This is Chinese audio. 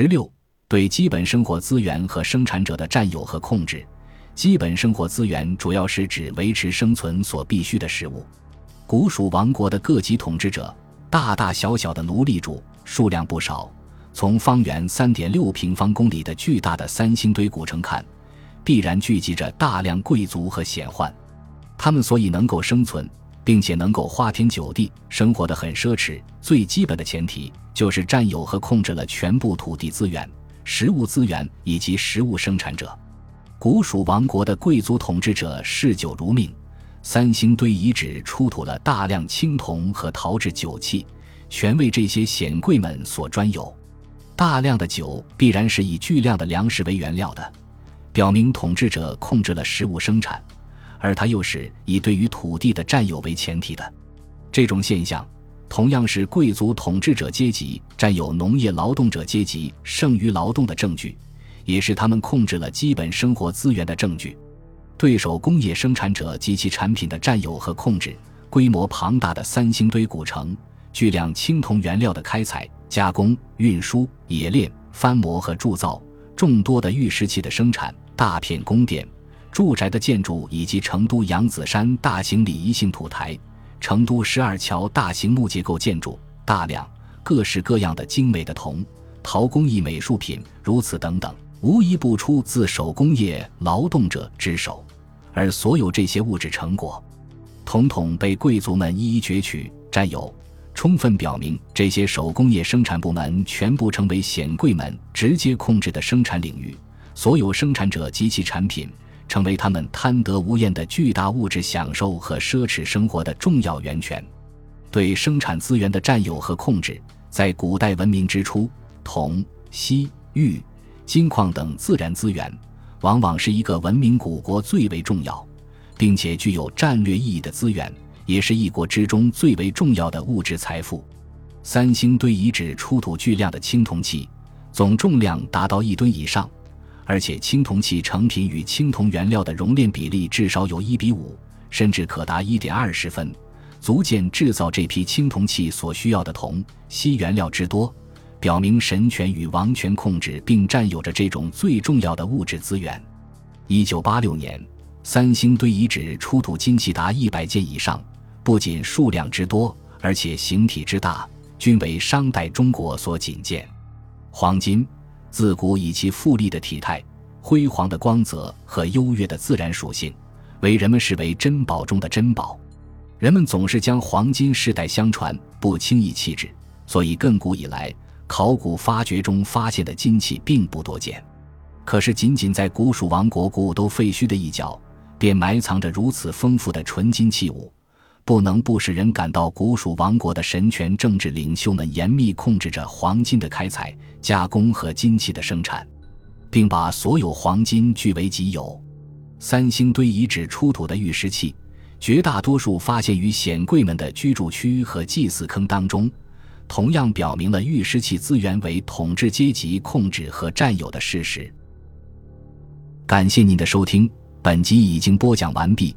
十六，对基本生活资源和生产者的占有和控制。基本生活资源主要是指维持生存所必需的食物。古蜀王国的各级统治者，大大小小的奴隶主数量不少。从方圆三点六平方公里的巨大的三星堆古城看，必然聚集着大量贵族和显宦。他们所以能够生存，并且能够花天酒地，生活的很奢侈，最基本的前提就是占有和控制了全部土地资源、食物资源以及食物生产者。古蜀王国的贵族统治者嗜酒如命，三星堆遗址出土了大量青铜和陶制酒器，全为这些显贵们所专有。大量的酒必然是以巨量的粮食为原料的，表明统治者控制了食物生产，而它又是以对于土地的占有为前提的。这种现象同样是贵族统治者阶级占有农业劳动者阶级剩余劳动的证据。也是他们控制了基本生活资源的证据。对手工业生产者及其产品的占有和控制，规模庞大的三星堆古城，巨量青铜原料的开采、加工、运输、冶炼、翻模和铸造，众多的玉石器的生产，大片宫殿、住宅的建筑，以及成都扬子山大型礼仪性土台、成都十二桥大型木结构建筑，大量各式各样的精美的铜、陶工艺美术品，如此等等。无一不出自手工业劳动者之手，而所有这些物质成果，统统被贵族们一一攫取占有，充分表明这些手工业生产部门全部成为显贵们直接控制的生产领域，所有生产者及其产品成为他们贪得无厌的巨大物质享受和奢侈生活的重要源泉。对生产资源的占有和控制，在古代文明之初，铜、锡、玉。金矿等自然资源，往往是一个文明古国最为重要，并且具有战略意义的资源，也是一国之中最为重要的物质财富。三星堆遗址出土巨量的青铜器，总重量达到一吨以上，而且青铜器成品与青铜原料的熔炼比例至少有一比五，甚至可达一点二十分，足见制造这批青铜器所需要的铜、锡原料之多。表明神权与王权控制并占有着这种最重要的物质资源。一九八六年，三星堆遗址出土金器达一百件以上，不仅数量之多，而且形体之大，均为商代中国所仅见。黄金自古以其富丽的体态、辉煌的光泽和优越的自然属性，为人们视为珍宝中的珍宝。人们总是将黄金世代相传，不轻易弃置，所以亘古以来。考古发掘中发现的金器并不多见，可是仅仅在古蜀王国古都废墟的一角，便埋藏着如此丰富的纯金器物，不能不使人感到古蜀王国的神权政治领袖们严密控制着黄金的开采、加工和金器的生产，并把所有黄金据为己有。三星堆遗址出土的玉石器，绝大多数发现于显贵们的居住区和祭祀坑当中。同样表明了玉石器资源为统治阶级控制和占有的事实。感谢您的收听，本集已经播讲完毕。